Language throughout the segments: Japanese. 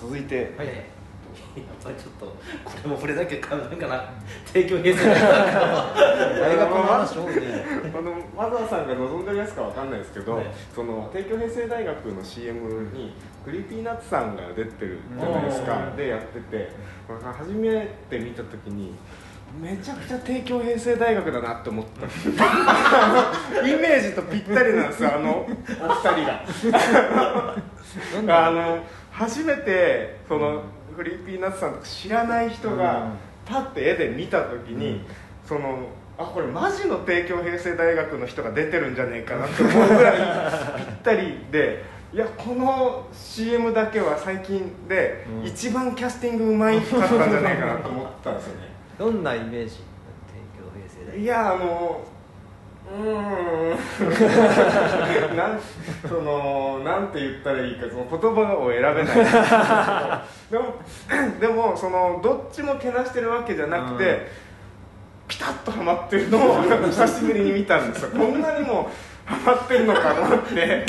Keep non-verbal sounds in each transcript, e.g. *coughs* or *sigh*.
続いて、はい。やっぱりちょっとこれも触れなきゃなんかな。帝京平成大大学の話多いねあのマザーさんが望んでるやつかわかんないですけど、はい。その帝京平成大学の CM にクリーピーナッツさんが出てるじゃないですうかん。でやってて。初めて見た時にめちゃくちゃ帝京平成大学だなって思った。*laughs* イメージとぴったりなんですよあのお二人が。あの初めてそのクリーピーナッツさんとか知らない人がうん。パッて絵で見た時に、うん。そのあこれマジの帝京平成大学の人が出てるんじゃねえかなって思うぐらいぴったりでいやこの CM だけは最近でうん。一番キャスティングうまいかったんじゃねえかなと思ったんですよねどんなイメージ帝京平成大い？やあのうーん。*laughs* なんそのなんて言ったらいいかその言葉を選べない。*laughs* でも *coughs* でもそのどっちもけなしてるわけじゃなくて、うん。ピタッとハマってるのを *laughs* 久しぶりに見たんですよ。こんなにもハマってるのかと思って。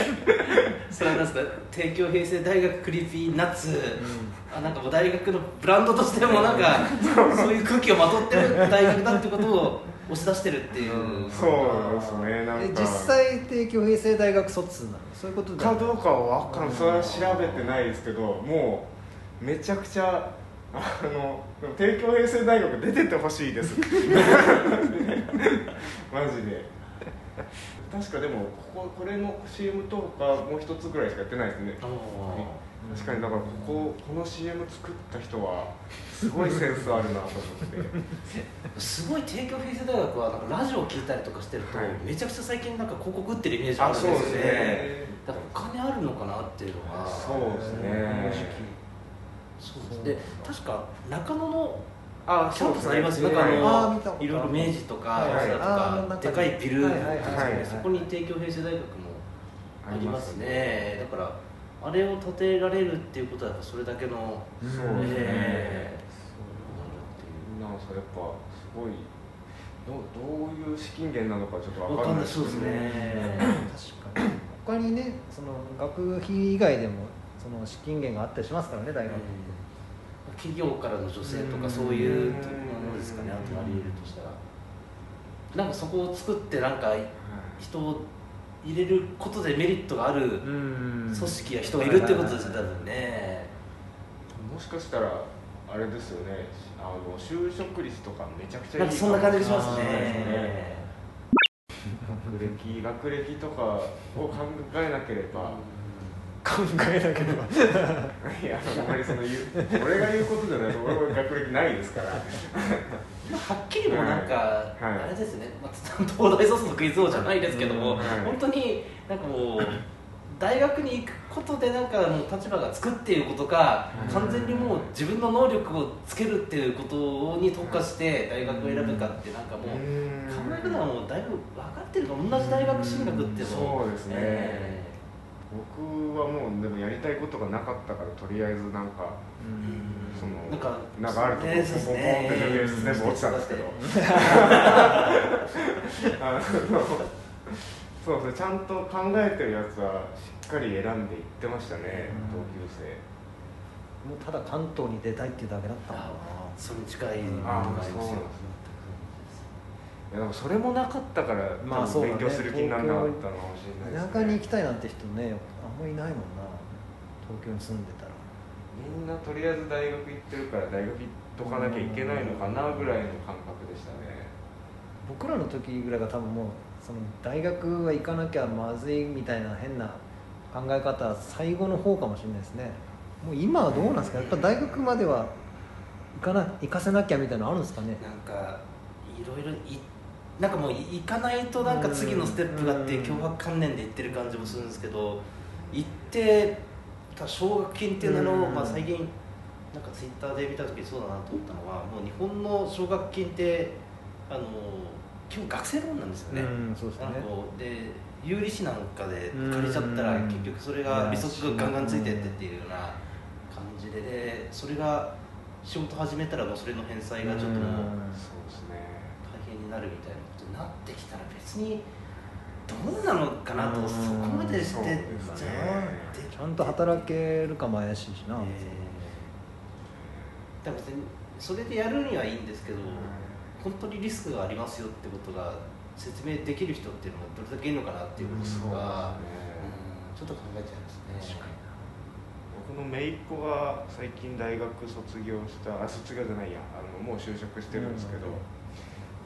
それはなんですか？帝京平成大学クリーピーナッツ、あなんかもう大学のブランドとしてもなんかそう。いう空気をまとってる大学だってことを押し出してるっていう、うん。そうですねなんか。え実際帝京平成大学卒なの？そういうことかどうかは分かんない。それは調べてないですけどもうめちゃくちゃあの帝京平成大学出ててほしいです。*laughs* マジで *laughs* 確かでもこここれの CM とかもう一つぐらいしかやってないですね。確かにだからこここの CM 作った人はすごいセンスあるなと思って。*laughs* すごい帝京平成大学はなんかラジオを聞いたりとかしてると、はい。めちゃくちゃ最近なんか広告打ってるイメージあるんですよね。あそうですね。だからお金あるのかなっていうのがそうですね。そう。ですで確か中野のあキャンパスありますよ、ね。なんかあのいろいろ明治とか早稲田とかかでかいビル、はいはいはいはい。そこに帝京平成大学もありますね。だからあれを建てられるっていうことはやっぱそれだけのうんそうですね。えなんかやっぱすごいどうどういう資金源なのかちょっとわかんないですね。確かに。*clears throat* 他にねその学費以外でもその資金源があったりしますからね大学って、企業からの助成とかうん。そういうものですかね。あとあり得るとしたら。なんかそこを作ってなんか人を入れることでメリットがあるうん。組織や人がいるってことですよ多分ね。もしかしたらあれですよね。あの就職率とかめちゃくちゃいいなんかそんな感じがしますね。学歴学歴とかを考えなければ考えなければ。*laughs* いやあんまりその言う俺が言うことじゃない俺は学歴ないですから。はっきりもうなんか、はい。あれですね、まあ、東大卒のクイズ王じゃないですけども、うんはい。本当になんかもう大学に行くことでなんかもう立場がつくっていうことか、うん。完全にもう自分の能力をつけるっていうことに特化して大学を選ぶかってなんかもう、考え方はもうだいぶ分かってるから同じ大学進学っていうのも。そうですね。え僕はもうでもやりたいことがなかったからとりあえずなんかそのなんかなんかあるとこポンポンってね全部落ちたんですけど。*laughs* あのそうですねちゃんと考えてるやつはしっかり選んでいってましたねうん。同級生。もうただ関東に出たいっていうだけだったのかあそれに近いのあがありますよいやでもそれもなかったから、まあそうだね。勉強する気にならなかったのかもしれないです、ね、な田舎に行きたいなんて人ねあんまりいないもんな。東京に住んでたら。みんなとりあえず大学行ってるから大学行っとかなきゃいけないのかなぐらいの感覚でしたね。僕らの時ぐらいが多分もうその大学は行かなきゃまずいみたいな変な考え方は最後の方かもしれないですね。もう今はどうなんですか？やっぱ大学までは行かな行かせなきゃみたいなのあるんですかね？なんかいろいろいなんかもう行かないとなんか次のステップがあってうん脅迫観念で行ってる感じもするんですけど行ってた奨学金っていうのを、うん。まあ、最近なんかツイッターで見た時にそうだなと思ったのはもう日本の奨学金ってあの基本学生ローンなんですよね。うんそうですね。なんかこうで有利子なんかで借りちゃったらうん。結局それが利息がガンガンついてってっていうような感じででそれが仕事始めたらもうそれの返済がちょっともううん。そうですね。大変になるみたいななってきたら別にどうなのかなとうん。そこまでしてちゃんと働けるかも怪しいしな、えーだから別にそれでやるにはいいんですけど、本当にリスクがありますよってことが説明できる人っていうのがどれだけいるのかなっていうことが、うん。ちょっと考えちゃいますね。僕の姪っ子が最近大学卒業したあ卒業じゃないや。あのもう就職してるんですけど、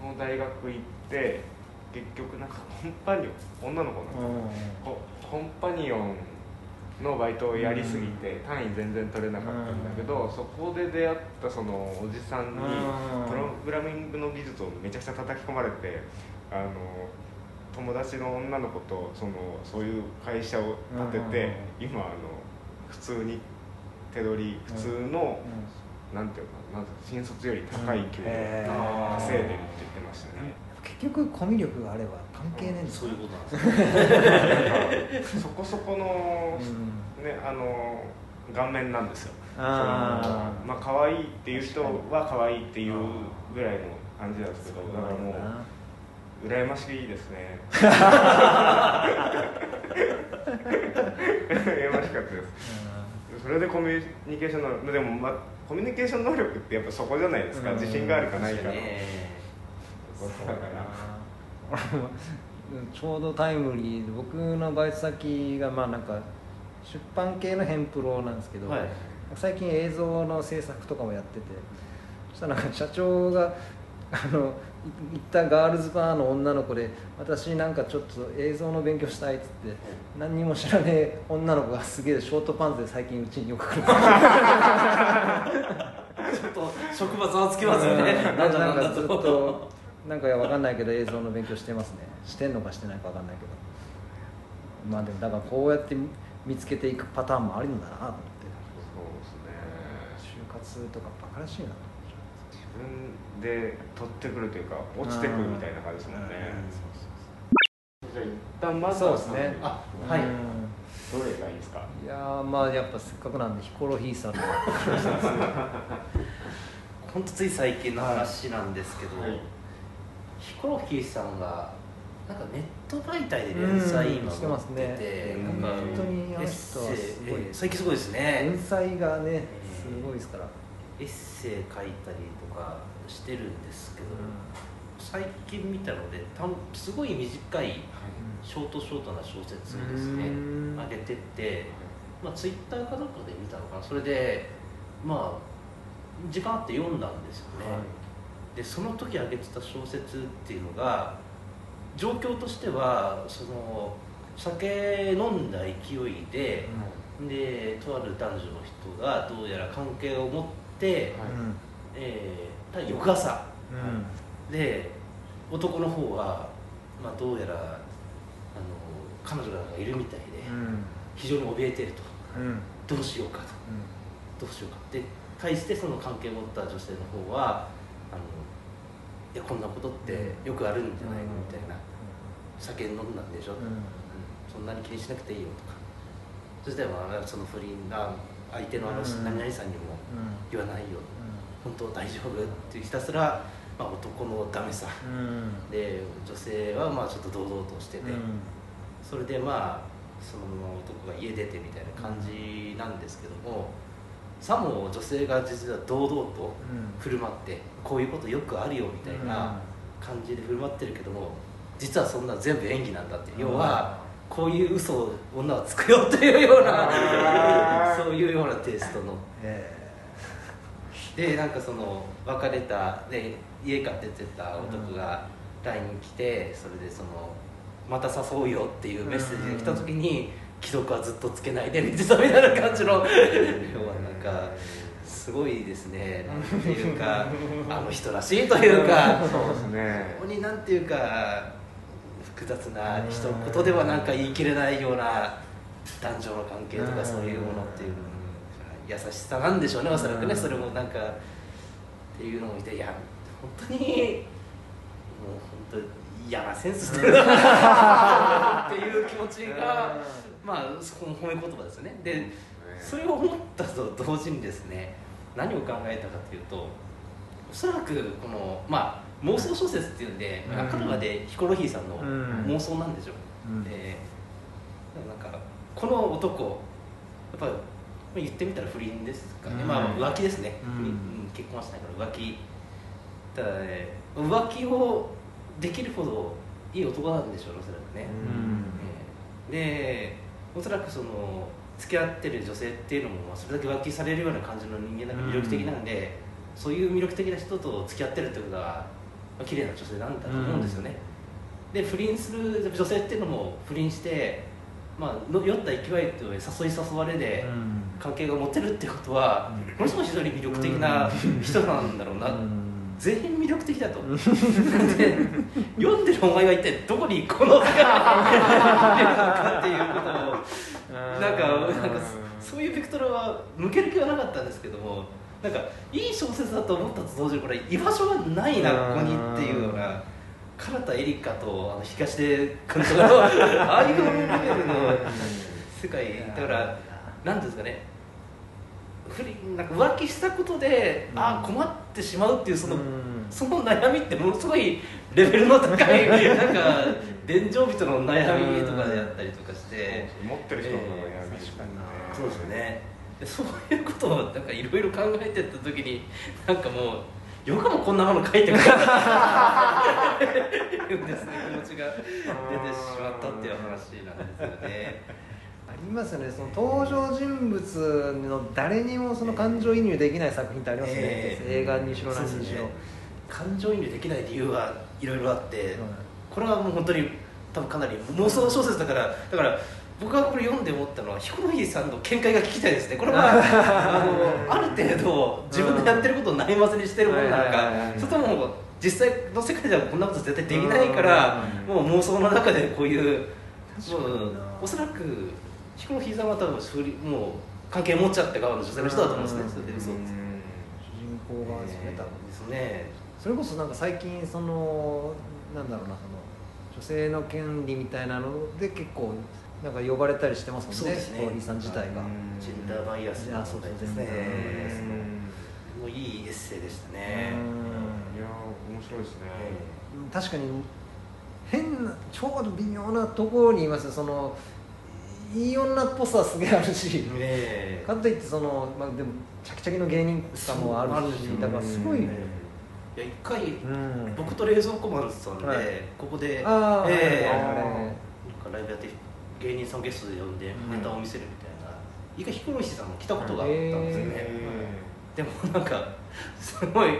この大学行って結局なんかコンパニオン女の子なんですよ、ココンパニオンのバイトをやりすぎて単位全然取れなかったんだけど、そこで出会ったそのおじさんにうん。プログラミングの技術をめちゃくちゃ叩き込まれてあの友達の女の子とそのそういう会社を立てて今あの普通に手取り普通のなんていうかなまず新卒より高い給料へー。稼いでるって言ってましたね。結局コミュ力があれば関係ねえんだ。そういうことなんですかそこそこの、うん。ねあの顔面なんですよ。あー。そのまあ可愛いっていう人は可愛いっていうぐらいの感じなんですけどだからもう羨ましいですね *laughs* それでコミュニケーション能力でも、まあ、コミュニケーション能力ってやっぱそこじゃないですか、うん。自信があるかないかの。だから。ちょうどタイムリーで僕のバイト先がまあなんか出版系のヘンプロなんですけど、はい。最近映像の制作とかもやっててそしたらなんか社長があのったガールズバーの女の子で私なんかちょっと映像の勉強したいっつって何にも知らねえ女の子がすげえショートパンツで最近うちによく来るちょっと職場ざわつきますよね。うん。なんかずっとなんかいやわかんないけど映像の勉強してますね。してんのかしてないかわかんないけど。まあでもだからこうやって見つけていくパターンもあるんだなと思って。そうですね。就活とかバカらしいな。と自分で取ってくるというか落ちてくるみたいな感じですもんね。じゃあ一旦まずそうですね。あはい。うんどれがいいですか？いやーまあやっぱせっかくなんでヒコロヒーさん。の本当つい最近の話なんですけど、はい。ヒコロヒーさんがなんかネット媒体で連載今うんしてますね。持ってて、うん。なんか本当にあの人はすごい。えー最近すごいですね。天才がねすごいですから、エッセイ書いたりとかしてるんですけど、最近見たのでたんすごい短いショートショートな小説をですね。うん。上げてって、まあ、ツイッターかどっかで見たのかな。それでまあ時間あって読んだんですよね、でその時上げてた小説っていうのが状況としてはその酒飲んだ勢いで、でとある男女の人がどうやら関係を持って、はい。うんえー翌朝。うん。で男の方は、まあ、どうやらあの彼女がいるみたいで、うん。非常に怯えてると。うん。どうしようかと。どうしようか。で対してその関係を持った女性の方はあのいやこんなことってよくあるんじゃないのみたいな。酒飲んだんでしょ、うん。うん。そんなに気にしなくていいよとか。そしてまあその不倫が相手のあのうん。何々さんにもうん言わないよ本当大丈夫ってひたすら、まあ、男のダメさ。うん。で女性はまあちょっと堂々としてて、それでまあその男が家出てみたいな感じなんですけども、さも女性が実は堂々と振る舞ってこういうことよくあるよみたいな感じで振る舞ってるけども実はそんな全部演技なんだっていう。要はこういう嘘を女はつくよというような *laughs* そういうようなテイストの。えでなんかその別れたで家から出てた男が LINE に来てそれでそのまた誘うよっていうメッセージが来た時に既読はずっとつけないで見てたみたいな感じの要はなんかすごいですね。なんていうか *laughs* あの人らしいというかそうですね。ここになんていうか複雑な一言ではなんか言い切れないような男女の関係とかそういうものっていう優しさなんでしょうねおそらくね。それもなんかっていうのを見ていや本当にもう本当嫌なセンスしてるなっていう気持ちがまあそこの褒め言葉ですよね。でそれを思ったと同時にですね何を考えたかというとおそらくこのまあ妄想小説っていうんで、うん。あくまでヒコロヒーさんのうん。妄想なんでしょう、うん。でなんかこの男やっぱり言ってみたら不倫ですかね、うん。まあ浮気ですね、うん。結婚はしないから浮気。ただね浮気をできるほどいい男なんでしょうねおそらくね、うん。えーでおそらくその付き合ってる女性っていうのもまあそれだけ浮気されるような感じの人間だから魅力的なんで、そういう魅力的な人と付き合ってるってことは、まあ綺麗な女性なんだと思うんですよね、で不倫する女性っていうのも不倫して、まあ、の酔った勢いと誘い誘われで関係が持てるってことは、うん。ものすごい非常に魅力的な人なんだろうな、うん。全員魅力的だと。で読んでるお前は一体どこにこの世界にいるのかっていうことをなんかなんかそそういうベクトルは向ける気はなかったんですけどもなんかいい小説だと思ったと同時にこれ居場所がないなここにっていうような唐田エリカとあの東出君とかのああいうレベルの世界だから何ていうんですかね不倫なんか浮気したことで、うん。ああ困ってしまうっていうその、うん。その悩みってものすごいレベルの高い *laughs* なんか伝承人の悩みとかであったりとかして、持ってる人の悩み確かに。そうですよね。でそういうことをなんかいろいろ考えてった時になんかもうよくもこんなもの書いてくれたですね気持ちが出てしまったっていう話なんですよね。あ *laughs* りますよね。その登場人物の誰にもその感情移入できない作品ってありますね、ええ。映画にしろ何にしろ、ね。感情移入できない理由はいろいろあって、はい。これはもう本当に多分かなり妄想小説だからだから僕がこれ読んで思ったのはヒコロヒーさんの見解が聞きたいですね。これは *laughs* あのある程度自分でやってることをないまぜにしてるものなのかそれとも実際の世界ではこんなこと絶対できないからうんもう妄想の中でこういうもうおそらくヒコロヒーさんは多分不倫もう関係持っちゃって側の女性の人だと思うんですね。うん。それで嘘をつ主人公側ですね多分。ですねそれこそなんか最近そのなんだろうなその女性の権利みたいなので結構なんか呼ばれたりしてますもんねそうですね。ヒコロヒーさん自体が、うんジェンダーバイアスの問題ですね。もういいエッセイでしたうね、ん。いや面白いですね。確かに変なちょうど微妙なところにいますよ。そのいい女っぽさはすげえあるしええ。かといってその、まあ、でもチャキチャキの芸人さもあるしだからすごい、うんいや一回うん。僕と冷蔵庫マンさんで、はい。ここでああ、ええ。はいあなんかライブやって芸人さんゲストで呼んでうん。ネタを見せるみたいな、一回ヒコロヒーさんも来たことがあったんですよね、えでもなんかすごい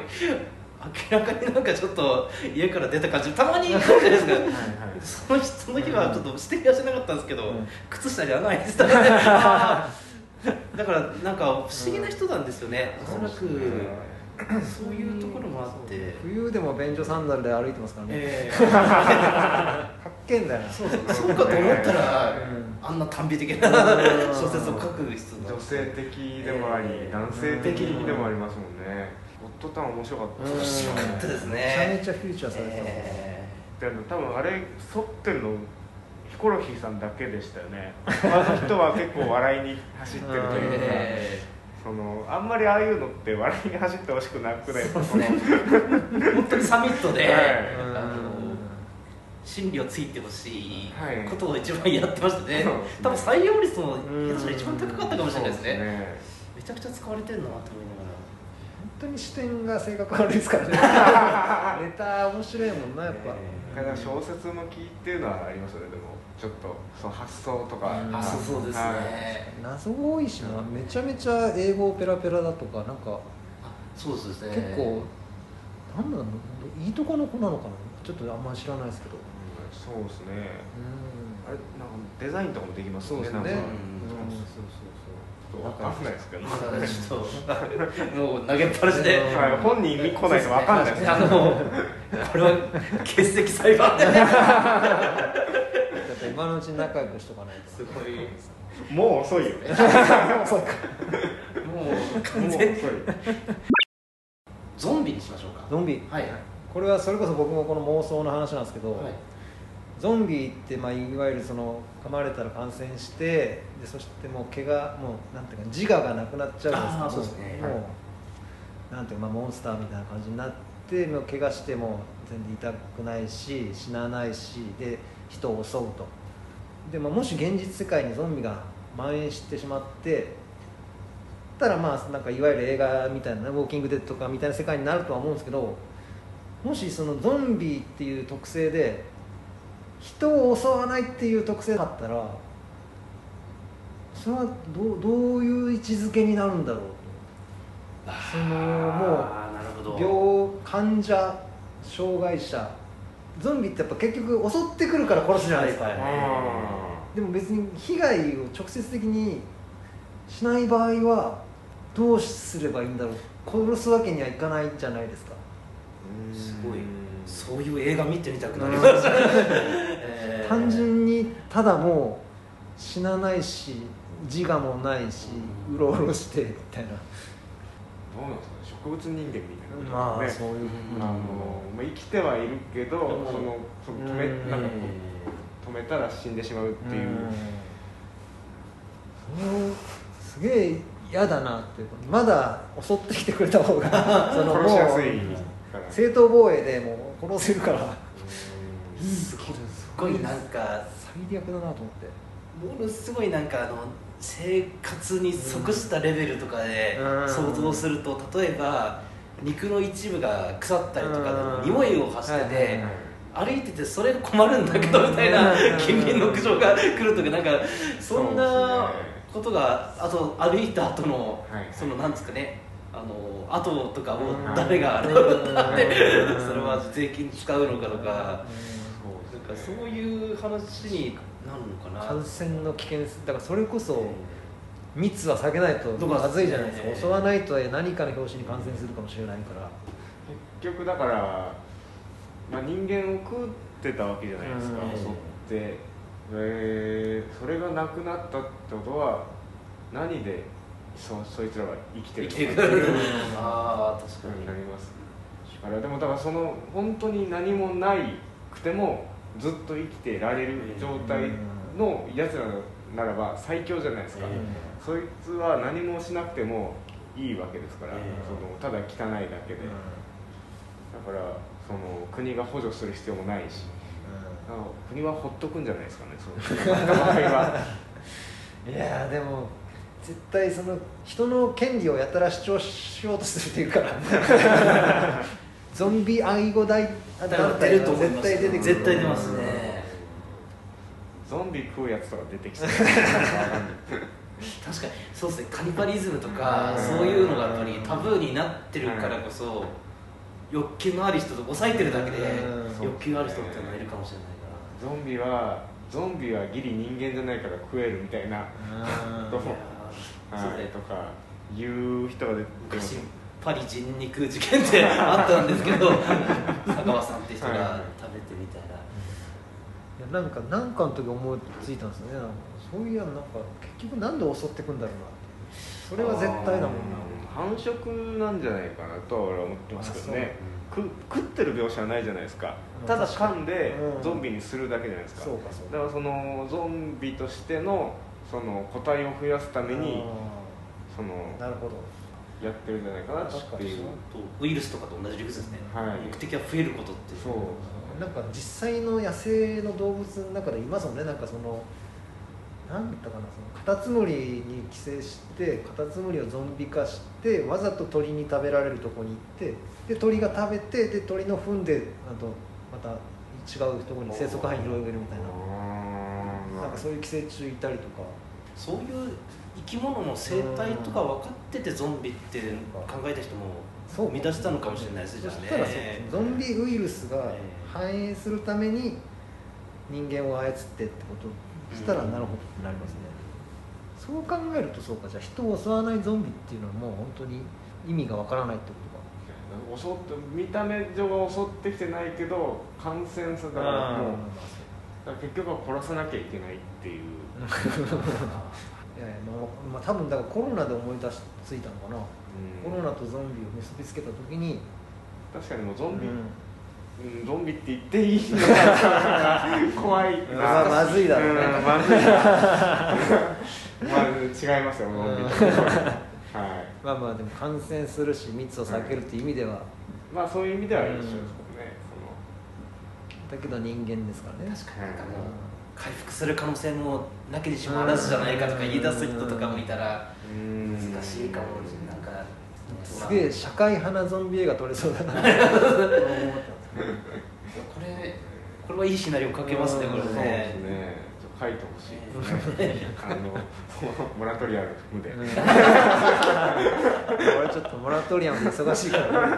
明らかになんかちょっと家から出た感じ。たまに *laughs* いるじゃないですか。ーはいはい。その日その日はちょっと指摘はしなかったんですけど、うん。靴下に穴開いてたね。あ *laughs* ーだからなんか不思議な人なんですよね、おそらくそういうところもあって。冬でも便所サンダルで歩いてますからね、え *laughs* かっけえんだよな。そうそう。かと思ったら、うん。あんな短美的な。うん。小説を書く人女性的でもあり、えー男性的でもありますもんね。ゴッドタウン面白かったうん。面白かったですね。めちゃめちゃフューチャーされてたもん。ね、えでも多分あれ沿ってるのヒコロヒーさんだけでしたよね。他の人は結構笑いに走ってるとーいうか、えそのあんまりああいうのって笑いに走ってほしくなくないですかそのー本当にサミットで、はい。あの真理をついてほしいはい。ことを一番やってましたね、そうですね。多分採用率もうん下手したら一番高かったかもしれないですね。そうめちゃくちゃ使われてるなと思いなが本当に視点が性格悪いですからね。*laughs* ネタ面白いもんなやっぱ、だから小説向きっていうのはありますよね。でもちょっとその発想とか、うん。らあそうそうですね、はい。謎多いしな。めちゃめちゃ英語ペラペラだとかなんかあそうですね。結構、なんだろういいとこの子なのかな。ちょっとあんまり知らないですけど。そうですね。うあれなんかデザインとかもできますよね。そうですねとわかんないですけど、まだちょっともう投げっぱなしで、本人見来ないとわかんないですあのこれは欠席裁判でそうだって今のうちに仲良くしとかないと。すごい。もう遅いよね。*laughs* もう完もう遅い。全にゾンビにしましょうか。ゾンビ。はい。これはそれこそ僕もこの妄想の話なんですけど、はいゾンビって、まあ、いわゆるその噛まれたら感染してでそしてもう怪我もうなんていうか自我がなくなっちゃうんですけどあーそうですね。もうなんていうか、まあ、モンスターみたいな感じになってもう怪我しても全然痛くないし死なないしで人を襲うと。で、まあ、もし現実世界にゾンビが蔓延してしまってたらまあなんかいわゆる映画みたいなねウォーキングデッドとかみたいな世界になるとは思うんですけどもしそのゾンビっていう特性で人を襲わないっていう特性だったらそれはどうどういう位置づけになるんだろうそのもうあーなるほど。病患者障害者ゾンビってやっぱ結局襲ってくるから殺すじゃないですか、はいはいあでも別に被害を直接的にしない場合はどうすればいいんだろう。殺すわけにはいかないじゃないですか。ーすごい。うんそういう映画見てみたくなりました、えー単純にただもう死なないし自我もないしうろうろしてみたいな。どうなんですかね植物人間みたいなまあねそういうあのまあ、生きてはいるけど、そのその止めうん。なんかこう止めたら死んでしまうっていう、うん。すげえ嫌だなって。いうかまだ襲ってきてくれた方が *laughs* その殺しやすい正当防衛でもう殺せるから。すけどごいなんか最悪だなと思って。ものすごいなんかあの生活に即したレベルとかでうん。想像すると例えば肉の一部が腐ったりとかでもうん。匂いを発しててはい歩いててそれ困るんだけどみたいなうん。近隣の苦情が来るとかなんかそんなことがあと歩いた後のはいそのなんですかねあの後とかをうん。誰が洗うんだってうん。それは税金使うのかとかかそういう話になるのかな。感染の危険性だからそれこそ密は避けないととかまずいじゃないですか、ね襲わないと何かの拍子に感染するかもしれないから。結局だから、まあ、人間を食ってたわけじゃないですか、うん。襲って、えーそれがなくなったってことは何でそそいつらは生きてる生きていくのかっていうああ確かに。になります。だからでもだからその本当に何もないくてもずっと生きてられる状態のやつらならば最強じゃないですか、えそいつは何もしなくてもいいわけですから、ええ。そのただ汚いだけで、だからその国が補助する必要もないし。あの国はほっとくんじゃないですかねそう。いう場合はいやーでも絶対その人の権利をやたら主張しようとするっていうか。らゾンビ愛護団出体がると思います。絶対出てくる絶対出ますねゾンビ食うやつとか出てきそう確かに。そうですね。カニバリズムとかうんそういうのがやっぱりタブーになってるからこそ欲求のある人と抑えてるだけでうん。欲求のある人っていうのがいるかもしれないかゾンビはゾンビはギリ人間じゃないから食えるみたいな。うん。とはい。とか言う人が出てます。昔パリ人肉事件って *laughs* あったんですけど坂場さんって人が食べてみたいな、いやなんかなんかの時思いついたんですよね。そういやなんか結局なんで襲ってくんだろうなってそれは絶対だもんな。繁殖なんじゃないかなとは俺は思ってますけどね。く食ってる描写はないじゃないですか。うん。ただ噛んでうん。ゾンビにするだけじゃないですか。そうかそうか。だからそのゾンビとしてのその個体を増やすためにそのなるほどやってるんじゃないかなっていう。とウイルスとかと同じ理屈ですね、はい。目的は増えることってそう。なんか実際の野生の動物の中でいますもんね。なんかその何だったかなそのカタツムリに寄生してカタツムリをゾンビ化してわざと鳥に食べられるとこに行ってで鳥が食べてで鳥の糞であとまた違うところに生息範囲広げるみたいな。なんかそういう寄生虫いたりとかそういう生き物の生態とか分かっててゾンビって考えた人もそう生み出したのかもしれないですそじゃあしたらゾンビウイルスがええ繁栄するために人間を操ってってことしたらなるほどってなりますね、そう考えるとそうか。じゃあ人を襲わないゾンビっていうのはもう本当に意味がわからないってことか。襲って見た目上は襲ってきてないけど感染するだからもうだから結局は殺さなきゃいけないっていう *laughs* いやいやまあ、まあ、多分だからコロナで思い出しついたのかな、うん。コロナとゾンビを結びつけた時に、確かにもうゾンビ、うん。うんゾンビって言っていいのか。*laughs* 怖いな、まあまずいだろうね。んまずいな。まあ違いますよゾンビとはい。まあまあでも感染するし密を避けるっていう意味では、まあそういう意味では一緒ですけどね、だけど人間ですからね。確かに。なん回復する可能性もなきにしもあらずじゃないかとか言い出す人とかもいたらうん。難しいかもなんかすげえ社会派なゾンビ映画撮れそうだなこれこれはいいシナリオ書けますねこれそうですね。ねちょっと書いてほしい。で *laughs* すね。あのモラトリアル無で、俺ちょっとモラトリアムで忙しいからね。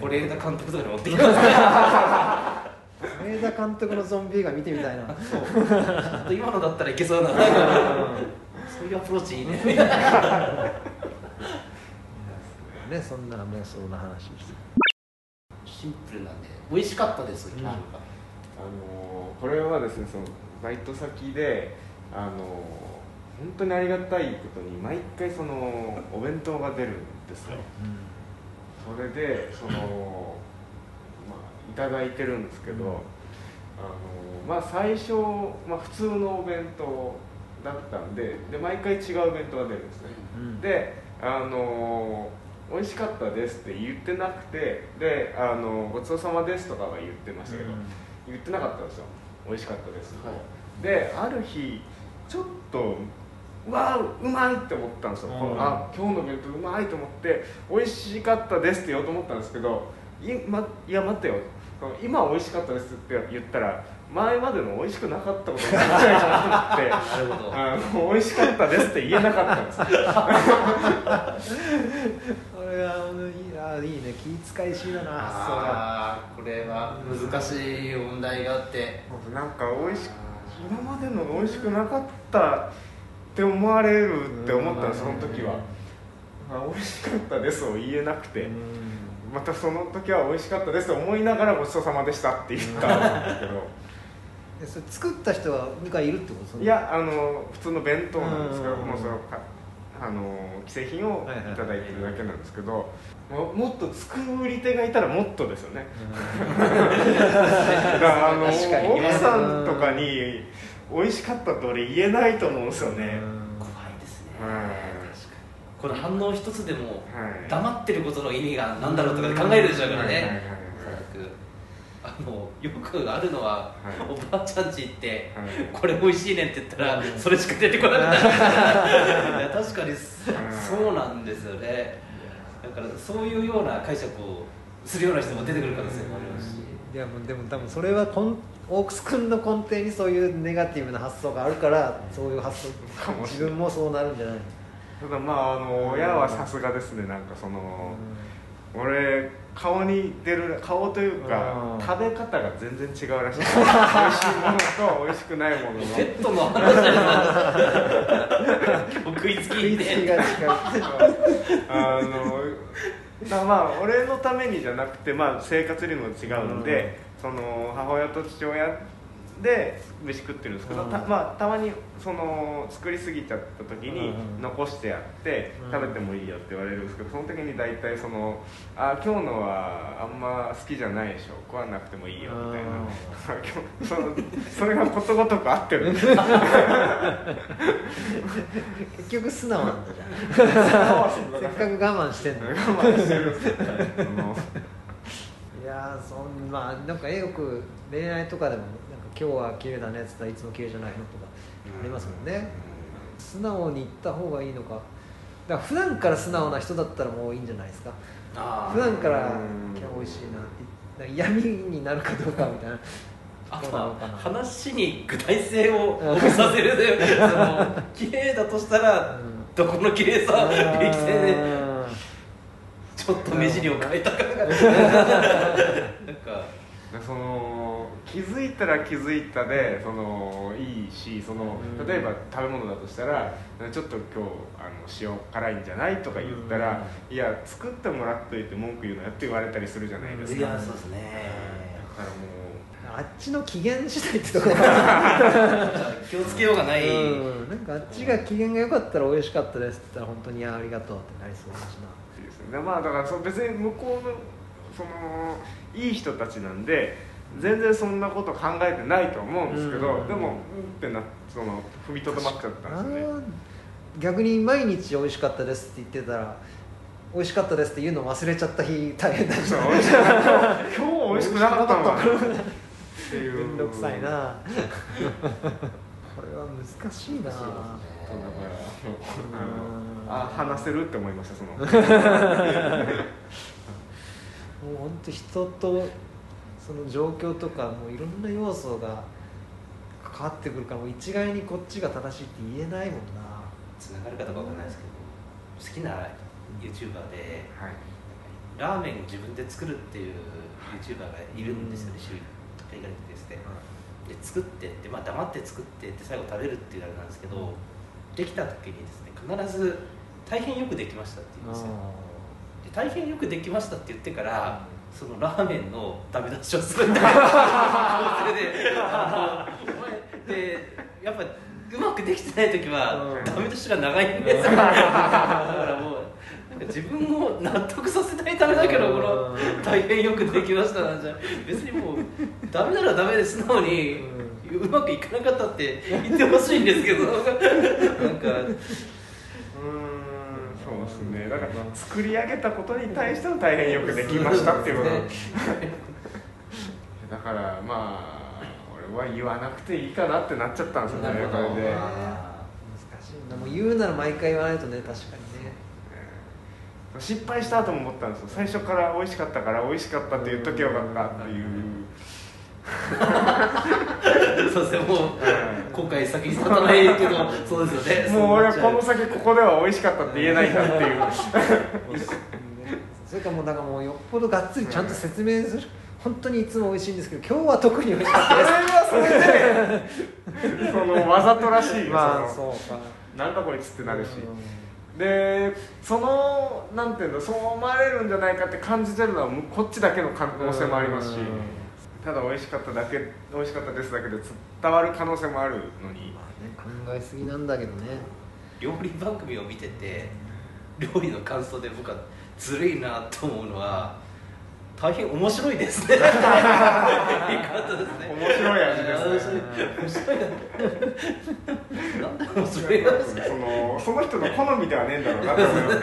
是枝監督とかに持ってきますね是枝監督のゾンビ映画見てみたいな。*laughs* そう。ちょっと今のだったらいけそうな。そういうアプローチいいね。ね。そんな妄想な話して。シンプルなんで。美味しかったです、うん。あのこれはですねそのバイト先であの本当にありがたいことに毎回そのお弁当が出るんですよ、それでその、まあ、いただいてるんですけど、うんあのまあ最初、まあ、普通のお弁当だったんでで毎回違うお弁当が出るんですね、うん。であの美味しかったですって言ってなくてであのごちそうさまですとかは言ってましたけど、言ってなかったんですよ。美味しかったです、はである日ちょっとうわうまいって思ったんですよ、うん。あ今日の弁当うまいと思って美味しかったですって言おうと思ったんですけどい,、ま、いや待ってよ今美味しかったですって言ったら前までの美味しくなかったことになっちゃうかと思ってなるほど。あの美味しかったですって言えなかったんです。これはあのいいあいいね気遣いしいだな。あーこれは難しい問題があって。なんか美味し今までの美味しくなかったって思われるって思ったんですその時は。あ美味しかったですを言えなくてまたその時は美味しかったですと思いながらごちそうさまでしたって言ったんですけどえそれ作った人はがいるってこと？いやあの普通の弁当なんですけどうんもうそのかあの既製品をいただいてるだけなんですけどももっと作り手がいたらもっとですよね。だからあの確かに奥さんとかに美味しかったって俺言えないと思うんですよね。怖いですねこの反応一つでもはい。黙ってることの意味が何だろうとかで考えるでしょうからね。あのよくあるのは、はい。おばあちゃんち行って、はい。これ美味しいねんって言ったら、それしか出てこなくなる。*laughs* 確かにそそうなんですよね。だからそういうような解釈をするような人も出てくる可能性もありますしいやもうでも多分それはコンオークス君の根底にそういうネガティブな発想があるからそういう発想 *laughs* 自分もそうなるんじゃないただまああの親はさすがですねなんかその俺顔に出る顔というかうん。食べ方が全然違うらしい。*laughs* 美味しいものと美味しくないものの。ペットの話だよ。食いつき。食いつきでが違う。あのだまあ俺のためにじゃなくて、まあ、生活リズムが違うんで、その母親と父親で飯食ってるんですけど、うん。たまあ、たまにその作りすぎちゃった時にうん残してやって、うん。食べてもいいよって言われるんですけどその時に大体その「あ今日のはあんま好きじゃないでしょ食わなくてもいいよ」みたいな。*laughs* そのそれがことごとく合ってるんです結局素直なんだじゃん。*laughs* せっかく我慢してんの我慢してるんですよ。*laughs* いやーそんまあなんかよく恋愛とかでも今日は綺麗だねっつったらいつも綺麗じゃないのとかありますもんね。素直に言った方がいいのか。だから普段から素直な人だったらもういいんじゃないですか。あ普段からうん今日美味しいなって闇になるかどうかみたいな。あとは話に具体性を *laughs* 帯びさせる。でその綺麗だとしたら、うん。どこの綺麗さ力性でうんちょっと目尻を変えたか *laughs* なんか。でその気づいたら気づいたでそのいいしそのうん。例えば食べ物だとしたらちょっと今日あの塩辛いんじゃないとか言ったら、いや作ってもらっといて文句言うのやって言われたりするじゃないですか、いやそうですね。だからもあっちの機嫌次第ってところ *laughs* 気をつけようがない、うん。なんかあっちが機嫌が良かったら美味しかったですって言ったら本当にあありがとうってなりそうだしな。まあだからその別に向こうのそのいい人たちなんで全然そんなこと考えてないと思うんですけど、うん。でもうんってなその踏みとどまっちゃったんですよね。逆に毎日美味しかったですって言ってたら美味しかったですって言うの忘れちゃった日大変だし今日美味しくなかったのかなっていう。めんどくさいな。これは難しいな。あ話せるって思いましたその。*laughs* もう本当人とその状況とかもういろんな要素が関わってくるからもう一概にこっちが正しいって言えないもんな。つながるかどうかわかんないですけど好きな YouTuber ではい。ラーメンを自分で作るっていう YouTuber がいるんですよね、週海外でで。すねで作ってって、まあ、黙って作ってって最後食べるっていうあれなんですけどできた時にですね必ず大変よくできましたって言うんですよ。で大変よくできましたって言ってからそのラーメンのダメ出しをするみたいな構成で。でやっぱうまくできてない時はうん。ダメ出しが長いんですよ。だからもうなんか自分を納得させないためだけどこの大変よくできましたなんじゃ。別にもうダメならダメで素直にうまくいかなかったって言ってほしいんですけど。*laughs* なんかうーんそうですね。だから作り上げたことに対しての大変よくできましたっていうこと *laughs* だからまあ俺は言わなくていいかなってなっちゃったんですよねこれで。難しいな。もう言うなら毎回言わないとね。確かにね。失敗した後も思ったんですよ。最初から美味しかったから美味しかったって言っとけばよかったっていう *laughs* そうですねもう今回先に立たないけど *laughs* そうですよね。もう俺はこの先ここでは美味しかったって言えないんだっていう。*laughs* それかもうだからもうよっぽどがっつりちゃんと説明する。本当にいつも美味しいんですけど今日は特に美味しかったです。それはそれでそのわざとらしいよまあそうか。なんだこいつってなるし。うん。でそのなんていうのそう思われるんじゃないかって感じてるのはむこっちだけの可能性もありますし。うんただ美味しかっただけ美味しかったですだけで伝わる可能性もあるのに。まあね考えすぎなんだけどね。料理番組を見てて料理の感想で僕はずるいなと思うのは大変面白いですね。*laughs* 言い方ですね。面白い味ですね。面白い。なんで面白いなそのその人の好みではねえんだろうなと思います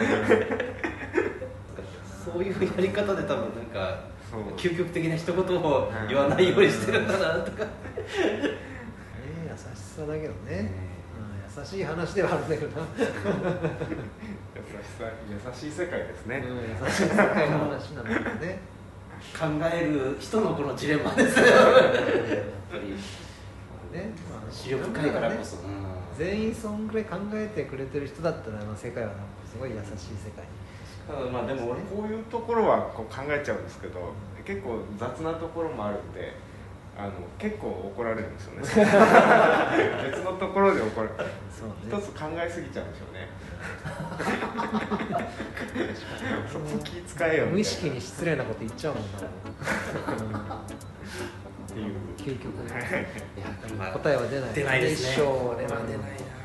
そういうやり方で多分なんか究極的な一言を言わないようにしてるんだなとか。ね優しさだけどね、うん、優しい話ではあるんだけどな、優しさ優しい世界ですね、うん、優しい世界の話なんだけどね。考える人のこのジレンマですよ。やっぱり。ね、まあ視力深いからこそ、全員そんぐらい考えてくれてる人だったらあの世界はなんかすごい優しい世界ただまあでも俺こういうところはこう考えちゃうんですけど結構雑なところもあるんであの結構怒られるんですよね。*laughs* 別のところで怒る。そう一つ考えすぎちゃうんでしょうね。そこ気使えよ無意識に失礼なこと言っちゃうもんな、っていう。うん、究極いやまあ答えは出ない。出ないですね。一生は出ない出ないな